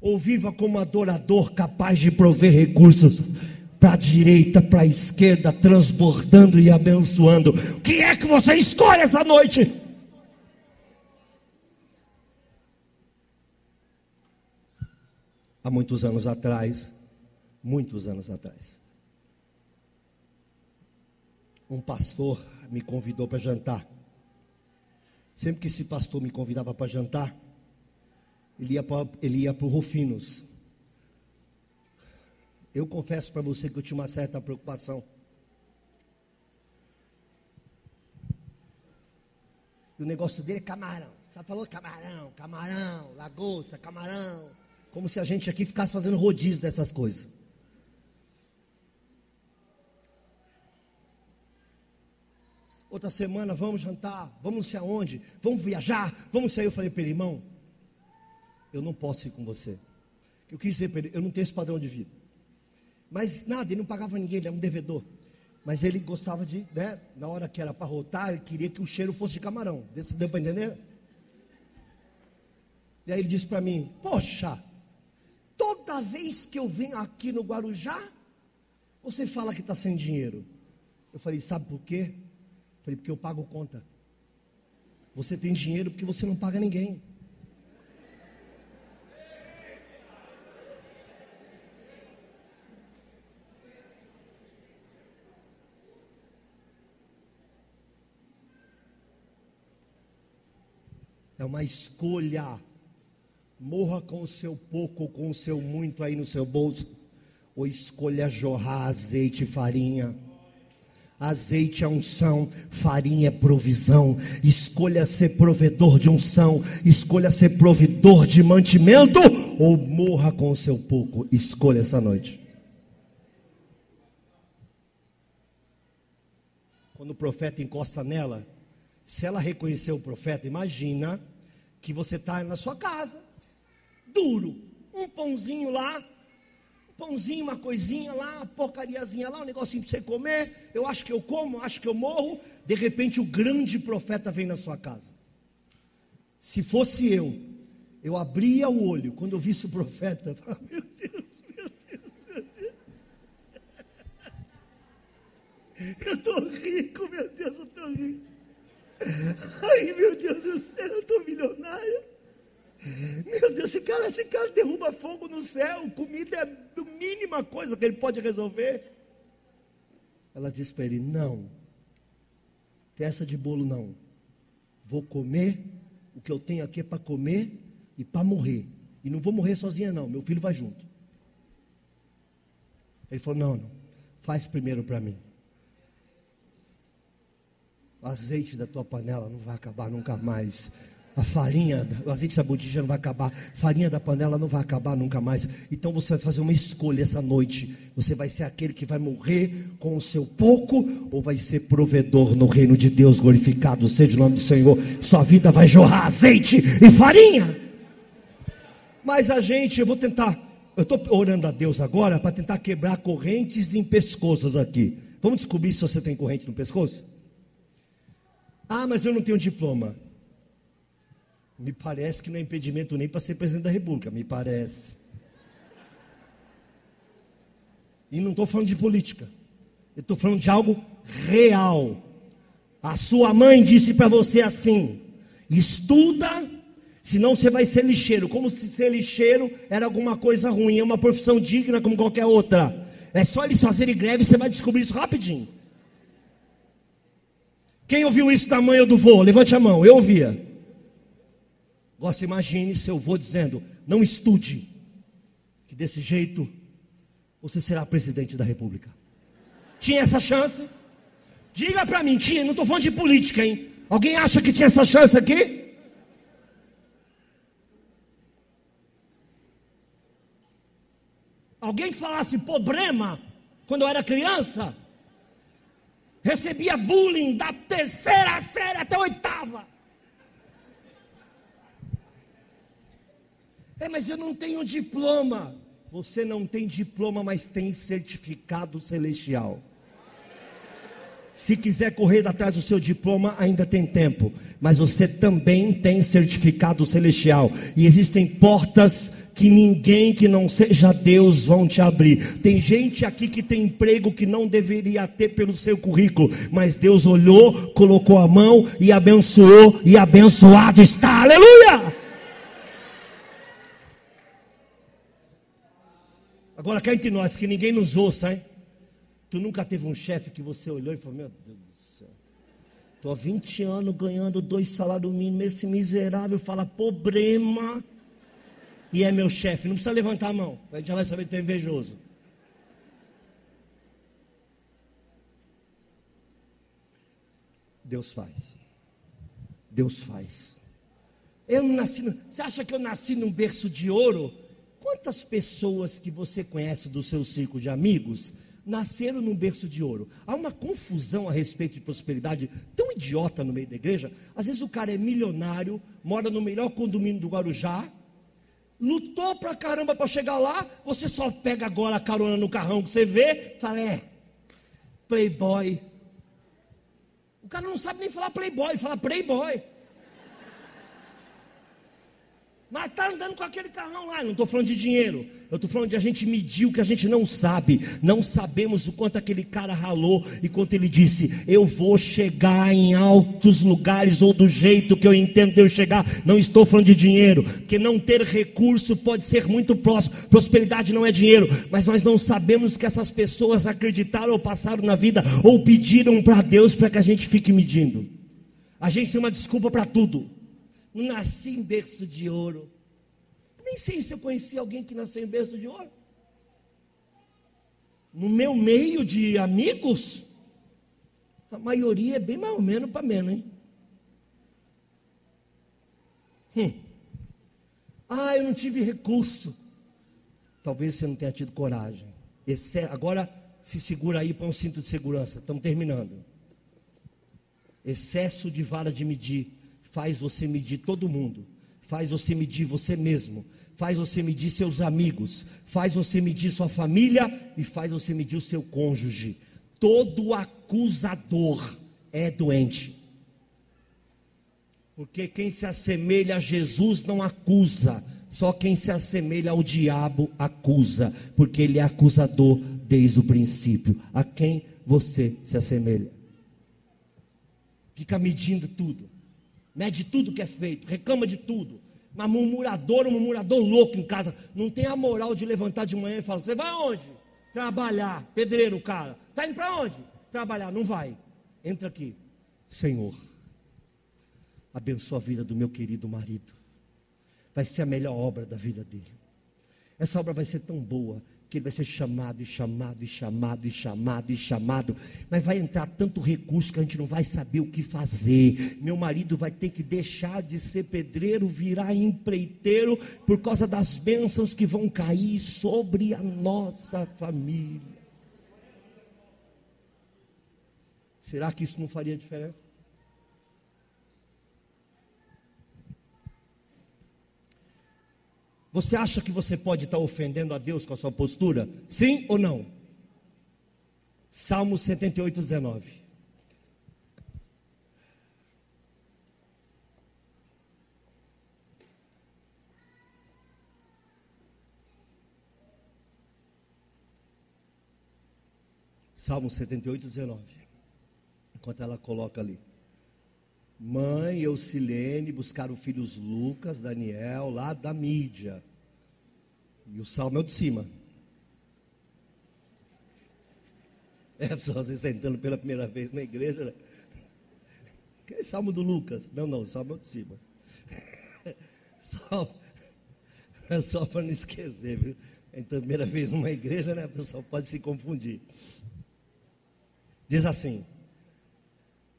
ou viva como adorador capaz de prover recursos para a direita, para a esquerda, transbordando e abençoando. O que é que você escolhe essa noite? Há muitos anos atrás, muitos anos atrás, um pastor me convidou para jantar. Sempre que esse pastor me convidava para jantar, ele ia para, o Rufinos. Eu confesso para você que eu tinha uma certa preocupação. E o negócio dele é camarão. Você falou camarão, camarão, lagosta, camarão. Como se a gente aqui ficasse fazendo rodízio dessas coisas. Outra semana, vamos jantar, vamos não sei aonde, vamos viajar, vamos sair. Eu falei irmão, eu não posso ir com você. Eu quis dizer para ele, eu não tenho esse padrão de vida. Mas nada, ele não pagava ninguém, ele era um devedor. Mas ele gostava de, né, na hora que era para rotar, ele queria que o cheiro fosse de camarão. Deu para entender? E aí ele disse para mim: Poxa, toda vez que eu venho aqui no Guarujá, você fala que está sem dinheiro. Eu falei: Sabe por quê? Eu falei: Porque eu pago conta. Você tem dinheiro porque você não paga ninguém. É uma escolha. Morra com o seu pouco ou com o seu muito aí no seu bolso. Ou escolha jorrar azeite e farinha. Azeite é unção, farinha é provisão. Escolha ser provedor de unção, escolha ser provedor de mantimento, ou morra com o seu pouco. Escolha essa noite. Quando o profeta encosta nela, se ela reconhecer o profeta, imagina que você está na sua casa, duro, um pãozinho lá, um pãozinho, uma coisinha lá, uma porcariazinha lá, um negocinho para você comer. Eu acho que eu como, acho que eu morro. De repente, o grande profeta vem na sua casa. Se fosse eu, eu abria o olho quando eu visse o profeta. Meu Deus, meu Deus, meu Deus. Eu estou rico, meu Deus, eu estou rico. Ai, meu Deus do céu, eu estou milionário. Meu Deus, esse cara, esse cara derruba fogo no céu. Comida é a mínima coisa que ele pode resolver. Ela disse para ele: Não, testa de bolo não. Vou comer o que eu tenho aqui para comer e para morrer. E não vou morrer sozinha, não. Meu filho vai junto. Ele falou: Não, não, faz primeiro para mim. O azeite da tua panela não vai acabar nunca mais. A farinha, o azeite da botija não vai acabar, farinha da panela não vai acabar nunca mais. Então você vai fazer uma escolha essa noite. Você vai ser aquele que vai morrer com o seu pouco ou vai ser provedor no reino de Deus, glorificado seja o nome do Senhor. Sua vida vai jorrar azeite e farinha. Mas a gente, eu vou tentar, eu estou orando a Deus agora para tentar quebrar correntes em pescoços aqui. Vamos descobrir se você tem corrente no pescoço? Ah, mas eu não tenho diploma. Me parece que não é impedimento nem para ser presidente da República, me parece. E não estou falando de política, eu estou falando de algo real. A sua mãe disse para você assim: estuda, senão você vai ser lixeiro. Como se ser lixeiro era alguma coisa ruim, é uma profissão digna como qualquer outra. É só eles fazerem greve, você vai descobrir isso rapidinho. Quem ouviu isso da mãe ou do vô? Levante a mão, eu ouvia. Se imagine seu avô dizendo: não estude, que desse jeito você será presidente da república. Tinha essa chance? Diga para mim, tinha, não estou falando de política, hein? Alguém acha que tinha essa chance aqui? Alguém que falasse problema quando eu era criança? Recebia bullying da terceira série até a oitava. É, mas eu não tenho diploma. Você não tem diploma, mas tem certificado celestial. Se quiser correr atrás do seu diploma, ainda tem tempo. Mas você também tem certificado celestial. E existem portas que ninguém que não seja Deus vão te abrir. Tem gente aqui que tem emprego que não deveria ter pelo seu currículo, mas Deus olhou, colocou a mão e abençoou, e abençoado está. Aleluia! Agora cá entre nós, que ninguém nos ouça, hein? Tu nunca teve um chefe que você olhou e falou: Meu Deus do céu, estou há 20 anos ganhando dois salários mínimos. Esse miserável fala problema e é meu chefe. Não precisa levantar a mão, a gente já vai saber que tu é invejoso. Deus faz. Deus faz. Eu não nasci. Você acha que eu nasci num berço de ouro? Quantas pessoas que você conhece do seu círculo de amigos nasceram num berço de ouro? Há uma confusão a respeito de prosperidade tão idiota no meio da igreja. Às vezes o cara é milionário, mora no melhor condomínio do Guarujá, lutou pra caramba para chegar lá, você só pega agora a carona no carrão que você vê, fala, é, playboy. O cara não sabe nem falar playboy, fala playboy. Mas está andando com aquele carrão lá. Não estou falando de dinheiro. Eu estou falando de a gente medir o que a gente não sabe. Não sabemos o quanto aquele cara ralou e quanto ele disse: Eu vou chegar em altos lugares ou do jeito que eu entendo eu chegar. Não estou falando de dinheiro, porque não ter recurso pode ser muito próximo. Prosperidade não é dinheiro, mas nós não sabemos que essas pessoas acreditaram ou passaram na vida ou pediram para Deus para que a gente fique medindo. A gente tem uma desculpa para tudo. Nasci em berço de ouro. Nem sei se eu conheci alguém que nasceu em berço de ouro. No meu meio de amigos, a maioria é bem mais ou menos para menos, hein? Hum. Ah, eu não tive recurso. Talvez você não tenha tido coragem. Esse, agora se segura aí, põe um cinto de segurança. Estamos terminando. Excesso de vara de medir faz você medir todo mundo, faz você medir você mesmo, faz você medir seus amigos, faz você medir sua família e faz você medir o seu cônjuge. Todo acusador é doente. Porque quem se assemelha a Jesus não acusa, só quem se assemelha ao diabo acusa, porque ele é acusador desde o princípio. A quem você se assemelha? Fica medindo tudo mede tudo que é feito, reclama de tudo. Mas murmurador, um murmurador louco em casa, não tem a moral de levantar de manhã e falar: Você vai aonde? Trabalhar, pedreiro, cara. Está indo para onde? Trabalhar, não vai. Entra aqui, Senhor. Abençoa a vida do meu querido marido. Vai ser a melhor obra da vida dele. Essa obra vai ser tão boa que ele vai ser chamado e chamado e chamado e chamado e chamado, mas vai entrar tanto recurso que a gente não vai saber o que fazer. Meu marido vai ter que deixar de ser pedreiro, virar empreiteiro por causa das bênçãos que vão cair sobre a nossa família. Será que isso não faria diferença? Você acha que você pode estar ofendendo a Deus com a sua postura? Sim ou não? Salmo 78, 19. Salmo 78, 19. Enquanto ela coloca ali. Mãe Eucilene buscaram filhos Lucas, Daniel, lá da mídia. E o salmo é o de cima. É, pessoal, vocês sentando pela primeira vez na igreja. Né? Que é salmo do Lucas? Não, não, o salmo é o de cima. Só, é só para não esquecer, viu? A primeira vez numa igreja, né? Pessoal pode se confundir. Diz assim: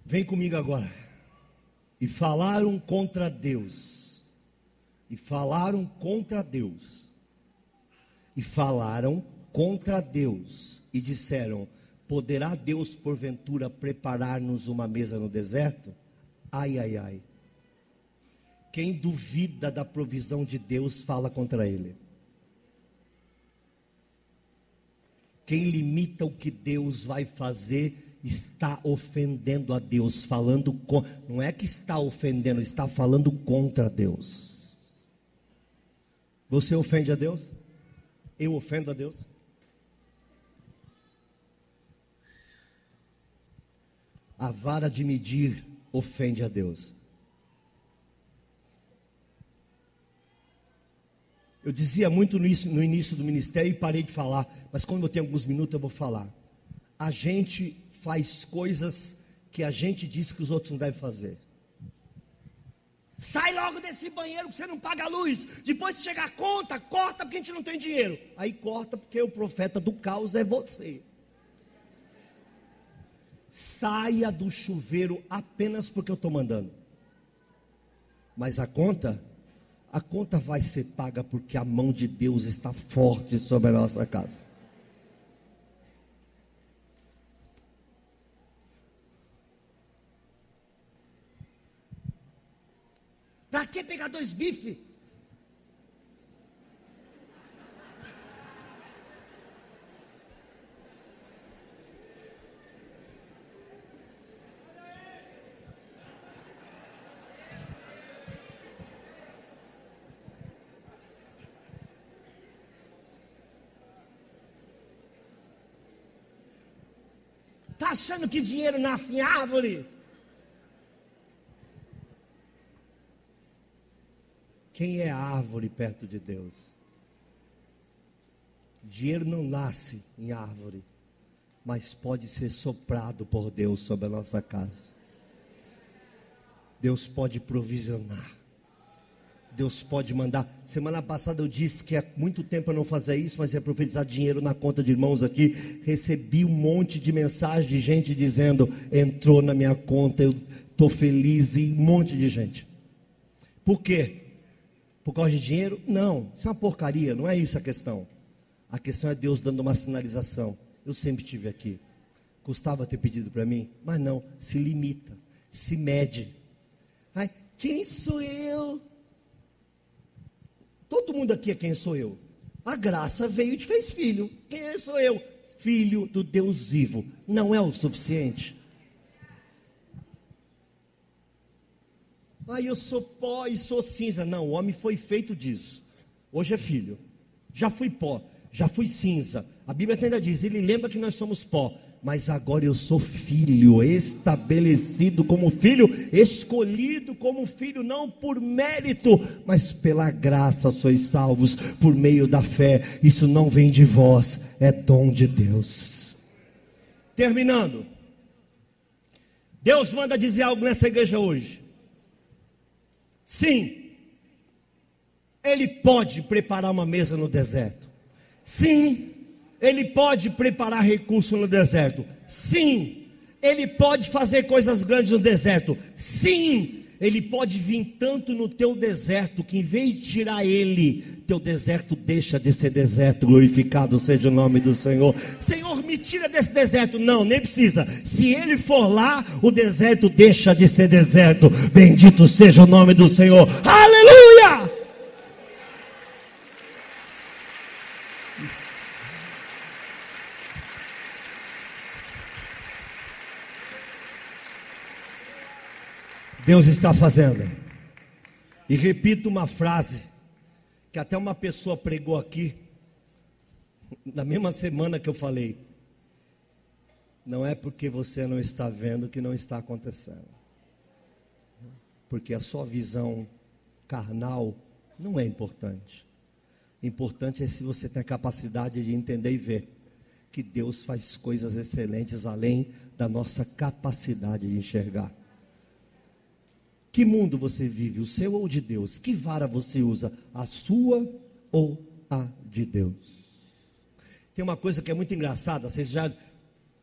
Vem comigo agora e falaram contra Deus. E falaram contra Deus. E falaram contra Deus. E disseram: Poderá Deus, porventura, preparar-nos uma mesa no deserto? Ai, ai, ai. Quem duvida da provisão de Deus fala contra ele. Quem limita o que Deus vai fazer está ofendendo a Deus, falando com, não é que está ofendendo, está falando contra Deus. Você ofende a Deus? Eu ofendo a Deus? A vara de medir ofende a Deus. Eu dizia muito no início, no início do ministério e parei de falar, mas quando eu tenho alguns minutos eu vou falar. A gente faz coisas que a gente diz que os outros não devem fazer. Sai logo desse banheiro que você não paga a luz. Depois de chegar a conta, corta porque a gente não tem dinheiro. Aí corta porque o profeta do caos é você. Saia do chuveiro apenas porque eu estou mandando. Mas a conta, a conta vai ser paga porque a mão de Deus está forte sobre a nossa casa. Para que pegar dois bifes? Está achando que dinheiro nasce em árvore? Quem é árvore perto de Deus? Dinheiro não nasce em árvore, mas pode ser soprado por Deus sobre a nossa casa. Deus pode provisionar. Deus pode mandar. Semana passada eu disse que há muito tempo eu não fazia isso, mas ia profetizar dinheiro na conta de irmãos aqui. Recebi um monte de mensagem de gente dizendo: entrou na minha conta, eu estou feliz, e um monte de gente. Por quê? Por causa de dinheiro? Não, isso é uma porcaria, não é isso a questão. A questão é Deus dando uma sinalização. Eu sempre tive aqui. Custava ter pedido para mim, mas não, se limita, se mede. Ai, quem sou eu? Todo mundo aqui é quem sou eu. A graça veio e te fez filho. Quem sou eu? Filho do Deus vivo. Não é o suficiente. Ah, eu sou pó e sou cinza. Não, o homem foi feito disso. Hoje é filho. Já fui pó, já fui cinza. A Bíblia ainda diz: Ele lembra que nós somos pó, mas agora eu sou filho, estabelecido como filho, escolhido como filho, não por mérito, mas pela graça sois salvos por meio da fé. Isso não vem de vós, é dom de Deus. Terminando, Deus manda dizer algo nessa igreja hoje. Sim, Ele pode preparar uma mesa no deserto. Sim, Ele pode preparar recurso no deserto? Sim. Ele pode fazer coisas grandes no deserto? Sim. Ele pode vir tanto no teu deserto que em vez de tirar ele, teu deserto deixa de ser deserto. Glorificado seja o nome do Senhor. Senhor, me tira desse deserto. Não, nem precisa. Se ele for lá, o deserto deixa de ser deserto. Bendito seja o nome do Senhor. Aleluia! Deus está fazendo. E repito uma frase que até uma pessoa pregou aqui, na mesma semana que eu falei. Não é porque você não está vendo que não está acontecendo. Porque a sua visão carnal não é importante. Importante é se você tem a capacidade de entender e ver que Deus faz coisas excelentes além da nossa capacidade de enxergar. Que mundo você vive, o seu ou de Deus? Que vara você usa, a sua ou a de Deus? Tem uma coisa que é muito engraçada, vocês já.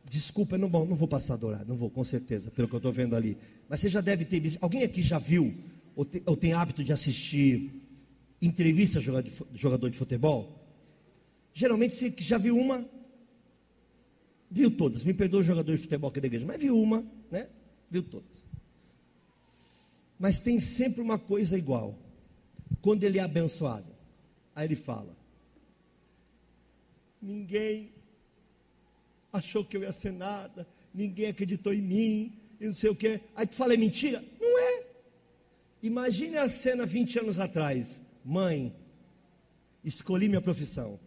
Desculpa, não, não vou passar a adorar, não vou, com certeza, pelo que eu estou vendo ali. Mas você já deve ter visto. Alguém aqui já viu, ou tem, ou tem hábito de assistir entrevista de jogador de futebol? Geralmente você já viu uma, viu todas. Me perdoa o jogador de futebol aqui da igreja, mas viu uma, né? Viu todas. Mas tem sempre uma coisa igual. Quando ele é abençoado, aí ele fala: Ninguém achou que eu ia ser nada, ninguém acreditou em mim, e não sei o que. Aí tu fala: É mentira? Não é. Imagine a cena 20 anos atrás: Mãe, escolhi minha profissão.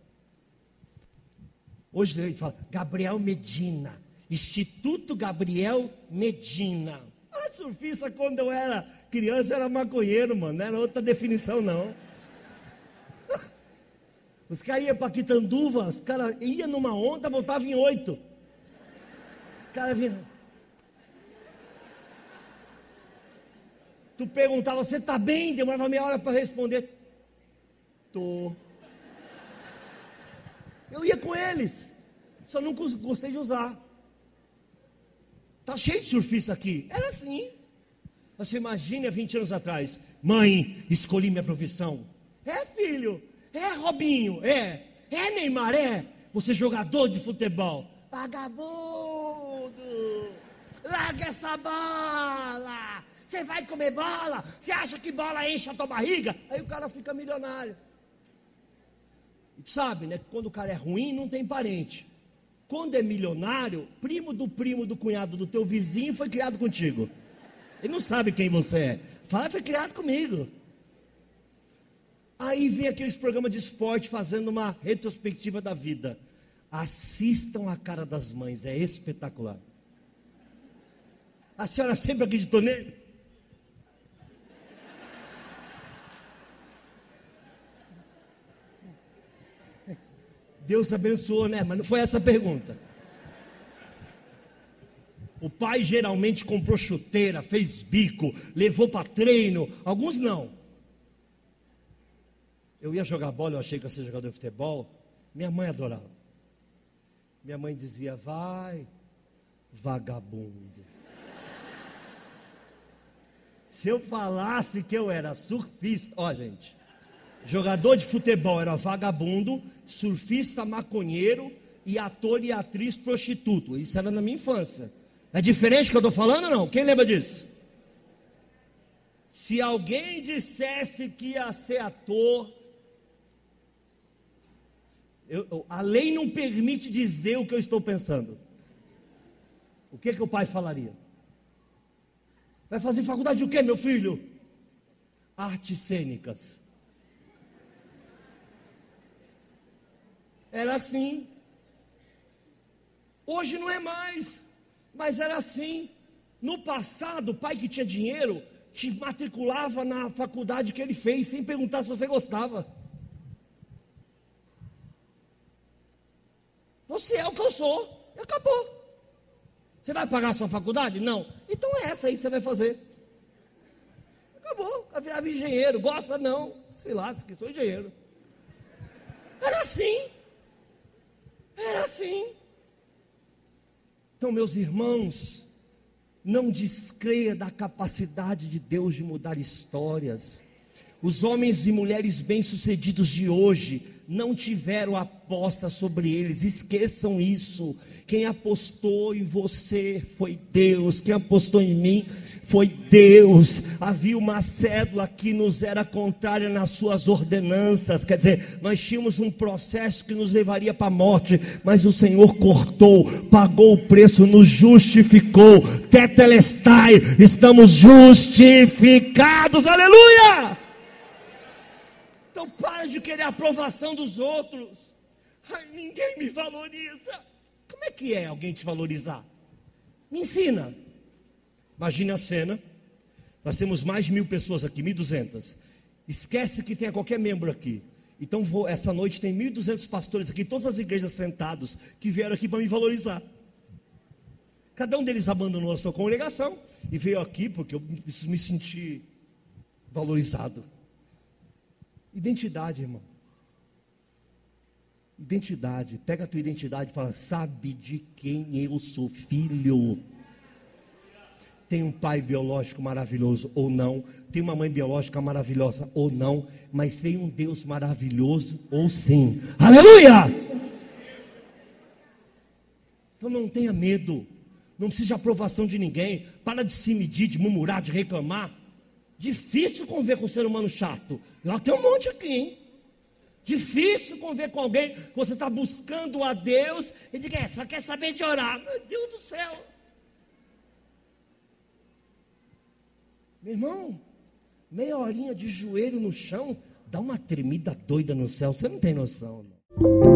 Hoje gente fala: Gabriel Medina, Instituto Gabriel Medina. Ah, surfista quando eu era criança era maconheiro, mano. Não era outra definição, não. Os caras iam para Quitanduva, os caras iam numa onda, voltavam em oito. Os caras vinham. Tu perguntava, você tá bem? Demorava meia hora para responder. Tô. Eu ia com eles. Só não gostei de usar. Tá cheio de surfista aqui. Era assim. Você imagine há 20 anos atrás. Mãe, escolhi minha profissão. É, filho. É, Robinho. É. É, Neymar. É. Você é jogador de futebol. Vagabundo. Larga essa bola. Você vai comer bola? Você acha que bola enche a tua barriga? Aí o cara fica milionário. E tu sabe, né? Quando o cara é ruim, não tem parente. Quando é milionário, primo do primo do cunhado do teu vizinho foi criado contigo. Ele não sabe quem você é. Fala, foi criado comigo. Aí vem aqueles programas de esporte fazendo uma retrospectiva da vida. Assistam a cara das mães, é espetacular. A senhora sempre acreditou nele? Deus abençoou, né? Mas não foi essa a pergunta. O pai geralmente comprou chuteira, fez bico, levou para treino. Alguns não. Eu ia jogar bola, eu achei que ia ser jogador de futebol. Minha mãe adorava. Minha mãe dizia: Vai, vagabundo. Se eu falasse que eu era surfista, ó, gente, jogador de futebol era vagabundo, surfista maconheiro e ator e atriz prostituto. Isso era na minha infância. É diferente que eu estou falando ou não? Quem lembra disso? Se alguém dissesse que ia ser ator, eu, a lei não permite dizer o que eu estou pensando. O que, que o pai falaria? Vai fazer faculdade de o que, meu filho? Artes cênicas. Era assim. Hoje não é mais, mas era assim. No passado, o pai que tinha dinheiro te matriculava na faculdade que ele fez sem perguntar se você gostava. Você é o que eu sou, e acabou. Você vai pagar a sua faculdade? Não. Então é essa aí que você vai fazer. Acabou. Vai virar engenheiro. Gosta? Não. Sei lá, que sou engenheiro. Era assim. Era assim. Então, meus irmãos, não descreia da capacidade de Deus de mudar histórias. Os homens e mulheres bem-sucedidos de hoje não tiveram aposta sobre eles, esqueçam isso. Quem apostou em você foi Deus, quem apostou em mim foi Deus. Havia uma cédula que nos era contrária nas suas ordenanças, quer dizer, nós tínhamos um processo que nos levaria para a morte, mas o Senhor cortou, pagou o preço, nos justificou. Tetelestai, estamos justificados, aleluia! Então para de querer a aprovação dos outros. Ai, ninguém me valoriza. Como é que é alguém te valorizar? Me ensina. Imagine a cena. Nós temos mais de mil pessoas aqui, 1.200. Esquece que tenha qualquer membro aqui. Então, vou, essa noite tem 1.200 pastores aqui, todas as igrejas sentados, que vieram aqui para me valorizar. Cada um deles abandonou a sua congregação e veio aqui porque eu preciso me sentir valorizado. Identidade, irmão. Identidade. Pega a tua identidade e fala: sabe de quem eu sou filho? tem um pai biológico maravilhoso ou não, tem uma mãe biológica maravilhosa ou não, mas tem um Deus maravilhoso ou sim. Aleluia! Então não tenha medo, não precisa de aprovação de ninguém, para de se medir, de murmurar, de reclamar. Difícil conviver com um ser humano chato. Lá tem um monte aqui, hein? Difícil conviver com alguém que você está buscando a Deus e diga, é, só quer saber de orar. Meu Deus do céu. Meu irmão, meia horinha de joelho no chão, dá uma tremida doida no céu, você não tem noção. Não.